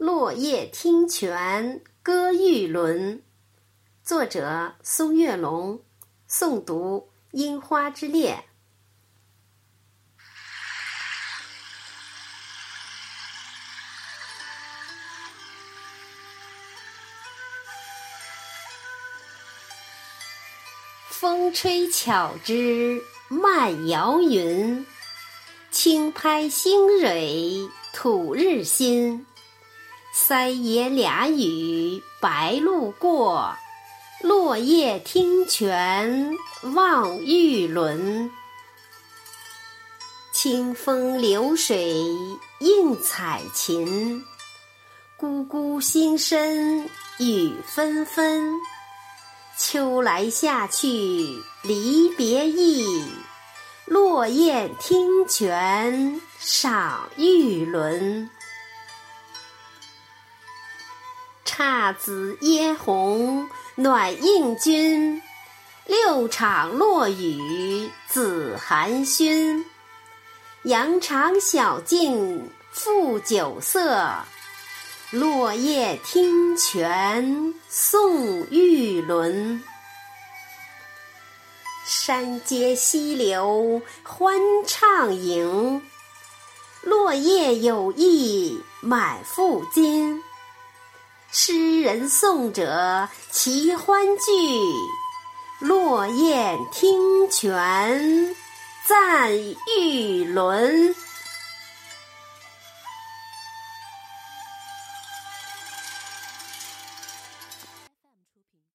落叶听泉歌玉轮，作者苏月龙，诵读樱花之恋。风吹巧枝漫摇云，轻拍星蕊吐日新。三言两语白鹭过，落叶听泉望玉轮。清风流水映彩琴，咕咕心声雨纷纷。秋来夏去离别意，落雁听泉赏玉轮。姹紫嫣红暖映君，六场落雨紫寒熏。羊肠小径复酒色，落叶听泉送玉轮。山间溪流欢畅吟，落叶有意满腹经。诗人颂者齐欢聚，落雁听泉赞玉轮。